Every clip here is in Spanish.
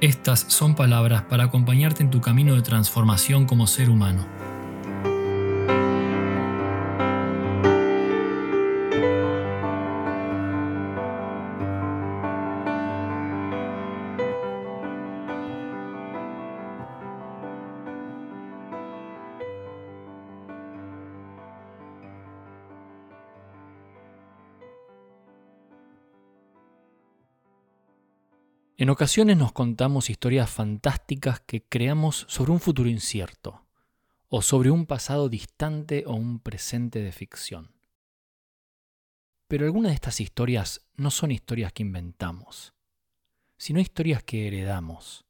estas son palabras para acompañarte en tu camino de transformación como ser humano. En ocasiones nos contamos historias fantásticas que creamos sobre un futuro incierto, o sobre un pasado distante o un presente de ficción. Pero algunas de estas historias no son historias que inventamos, sino historias que heredamos.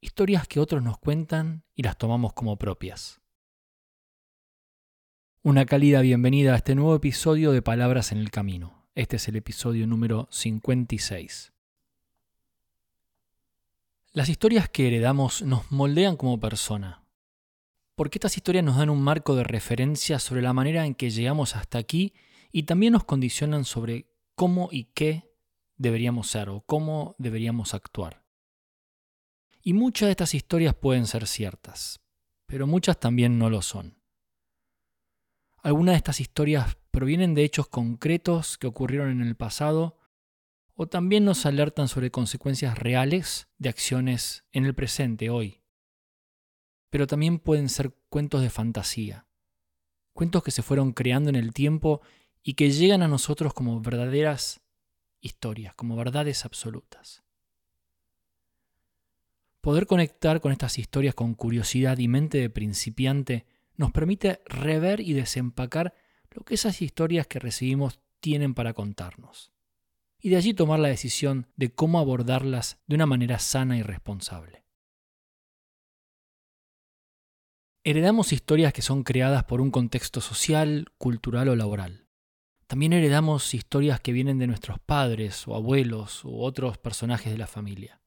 Historias que otros nos cuentan y las tomamos como propias. Una cálida bienvenida a este nuevo episodio de Palabras en el Camino. Este es el episodio número 56. Las historias que heredamos nos moldean como persona, porque estas historias nos dan un marco de referencia sobre la manera en que llegamos hasta aquí y también nos condicionan sobre cómo y qué deberíamos ser o cómo deberíamos actuar. Y muchas de estas historias pueden ser ciertas, pero muchas también no lo son. Algunas de estas historias provienen de hechos concretos que ocurrieron en el pasado o también nos alertan sobre consecuencias reales de acciones en el presente, hoy. Pero también pueden ser cuentos de fantasía, cuentos que se fueron creando en el tiempo y que llegan a nosotros como verdaderas historias, como verdades absolutas. Poder conectar con estas historias con curiosidad y mente de principiante nos permite rever y desempacar lo que esas historias que recibimos tienen para contarnos y de allí tomar la decisión de cómo abordarlas de una manera sana y responsable. Heredamos historias que son creadas por un contexto social, cultural o laboral. También heredamos historias que vienen de nuestros padres o abuelos u otros personajes de la familia.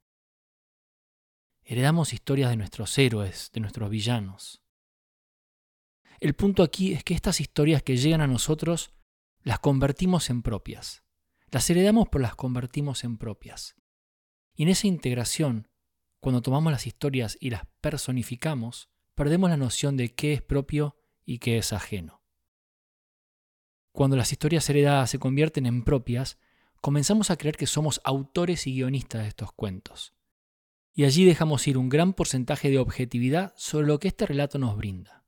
Heredamos historias de nuestros héroes, de nuestros villanos. El punto aquí es que estas historias que llegan a nosotros las convertimos en propias. Las heredamos pero las convertimos en propias. Y en esa integración, cuando tomamos las historias y las personificamos, perdemos la noción de qué es propio y qué es ajeno. Cuando las historias heredadas se convierten en propias, comenzamos a creer que somos autores y guionistas de estos cuentos. Y allí dejamos ir un gran porcentaje de objetividad sobre lo que este relato nos brinda.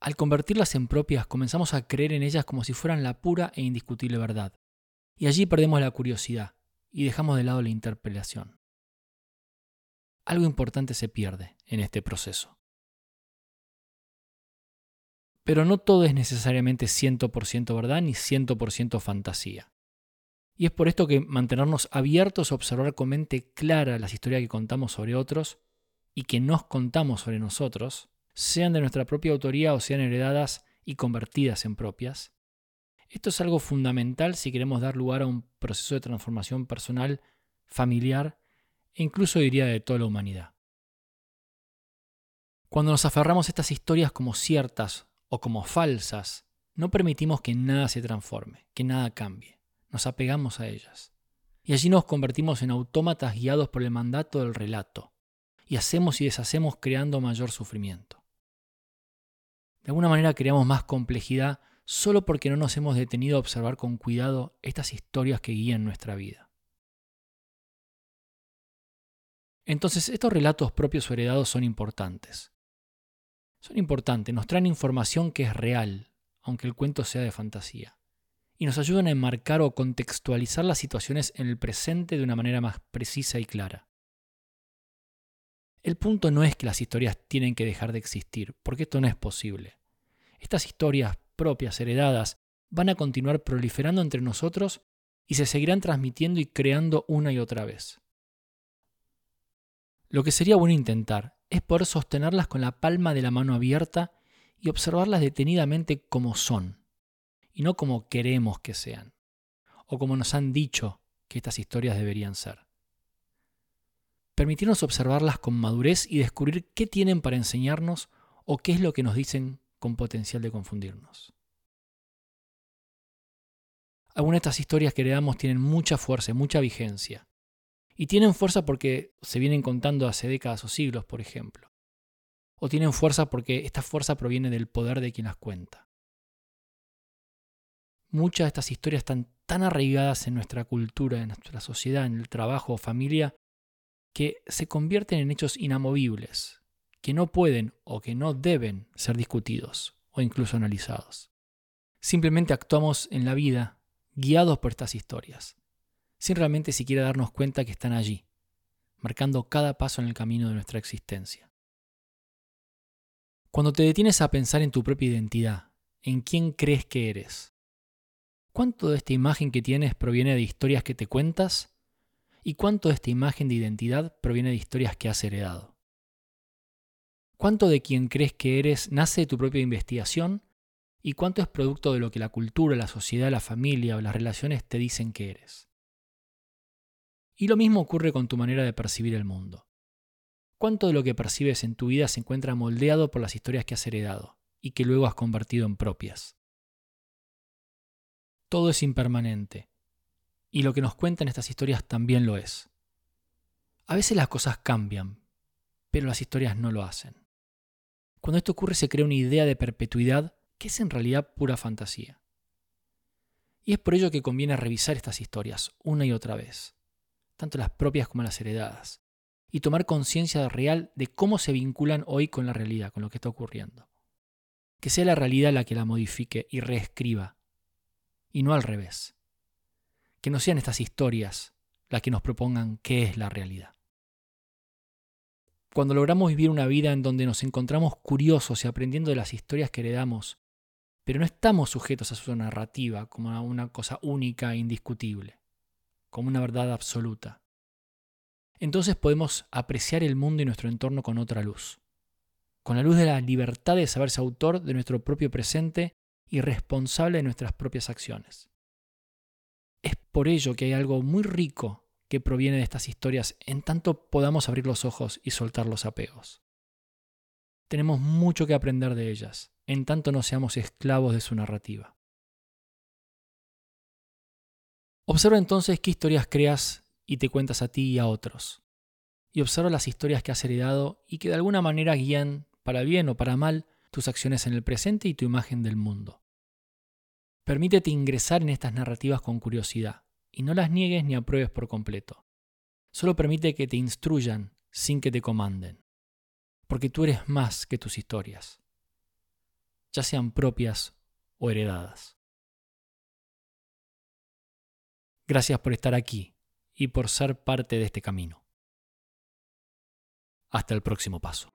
Al convertirlas en propias, comenzamos a creer en ellas como si fueran la pura e indiscutible verdad, y allí perdemos la curiosidad y dejamos de lado la interpelación. Algo importante se pierde en este proceso. Pero no todo es necesariamente 100% verdad ni 100% fantasía. Y es por esto que mantenernos abiertos a observar con mente clara las historias que contamos sobre otros y que nos contamos sobre nosotros, sean de nuestra propia autoría o sean heredadas y convertidas en propias, esto es algo fundamental si queremos dar lugar a un proceso de transformación personal, familiar e incluso diría de toda la humanidad. Cuando nos aferramos a estas historias como ciertas o como falsas, no permitimos que nada se transforme, que nada cambie. Nos apegamos a ellas. Y allí nos convertimos en autómatas guiados por el mandato del relato. Y hacemos y deshacemos creando mayor sufrimiento. De alguna manera creamos más complejidad solo porque no nos hemos detenido a observar con cuidado estas historias que guían nuestra vida. Entonces, estos relatos propios o heredados son importantes. Son importantes, nos traen información que es real, aunque el cuento sea de fantasía, y nos ayudan a enmarcar o contextualizar las situaciones en el presente de una manera más precisa y clara. El punto no es que las historias tienen que dejar de existir, porque esto no es posible. Estas historias propias, heredadas, van a continuar proliferando entre nosotros y se seguirán transmitiendo y creando una y otra vez. Lo que sería bueno intentar es poder sostenerlas con la palma de la mano abierta y observarlas detenidamente como son, y no como queremos que sean, o como nos han dicho que estas historias deberían ser. Permitirnos observarlas con madurez y descubrir qué tienen para enseñarnos o qué es lo que nos dicen con potencial de confundirnos. Algunas de estas historias que heredamos tienen mucha fuerza, mucha vigencia. Y tienen fuerza porque se vienen contando hace décadas o siglos, por ejemplo. O tienen fuerza porque esta fuerza proviene del poder de quien las cuenta. Muchas de estas historias están tan arraigadas en nuestra cultura, en nuestra sociedad, en el trabajo o familia, que se convierten en hechos inamovibles, que no pueden o que no deben ser discutidos o incluso analizados. Simplemente actuamos en la vida guiados por estas historias, sin realmente siquiera darnos cuenta que están allí, marcando cada paso en el camino de nuestra existencia. Cuando te detienes a pensar en tu propia identidad, en quién crees que eres, ¿cuánto de esta imagen que tienes proviene de historias que te cuentas? ¿Y cuánto de esta imagen de identidad proviene de historias que has heredado? ¿Cuánto de quien crees que eres nace de tu propia investigación y cuánto es producto de lo que la cultura, la sociedad, la familia o las relaciones te dicen que eres. Y lo mismo ocurre con tu manera de percibir el mundo. ¿Cuánto de lo que percibes en tu vida se encuentra moldeado por las historias que has heredado y que luego has convertido en propias? Todo es impermanente, y lo que nos cuentan estas historias también lo es. A veces las cosas cambian, pero las historias no lo hacen. Cuando esto ocurre se crea una idea de perpetuidad que es en realidad pura fantasía. Y es por ello que conviene revisar estas historias una y otra vez, tanto las propias como las heredadas, y tomar conciencia real de cómo se vinculan hoy con la realidad, con lo que está ocurriendo. Que sea la realidad la que la modifique y reescriba, y no al revés. Que no sean estas historias las que nos propongan qué es la realidad. Cuando logramos vivir una vida en donde nos encontramos curiosos y aprendiendo de las historias que heredamos, pero no estamos sujetos a su narrativa como a una cosa única e indiscutible, como una verdad absoluta. Entonces podemos apreciar el mundo y nuestro entorno con otra luz, con la luz de la libertad de saberse autor de nuestro propio presente y responsable de nuestras propias acciones. Es por ello que hay algo muy rico que proviene de estas historias en tanto podamos abrir los ojos y soltar los apegos. Tenemos mucho que aprender de ellas, en tanto no seamos esclavos de su narrativa. Observa entonces qué historias creas y te cuentas a ti y a otros. Y observa las historias que has heredado y que de alguna manera guían, para bien o para mal, tus acciones en el presente y tu imagen del mundo. Permítete ingresar en estas narrativas con curiosidad y no las niegues ni apruebes por completo. Solo permite que te instruyan sin que te comanden. Porque tú eres más que tus historias ya sean propias o heredadas. Gracias por estar aquí y por ser parte de este camino. Hasta el próximo paso.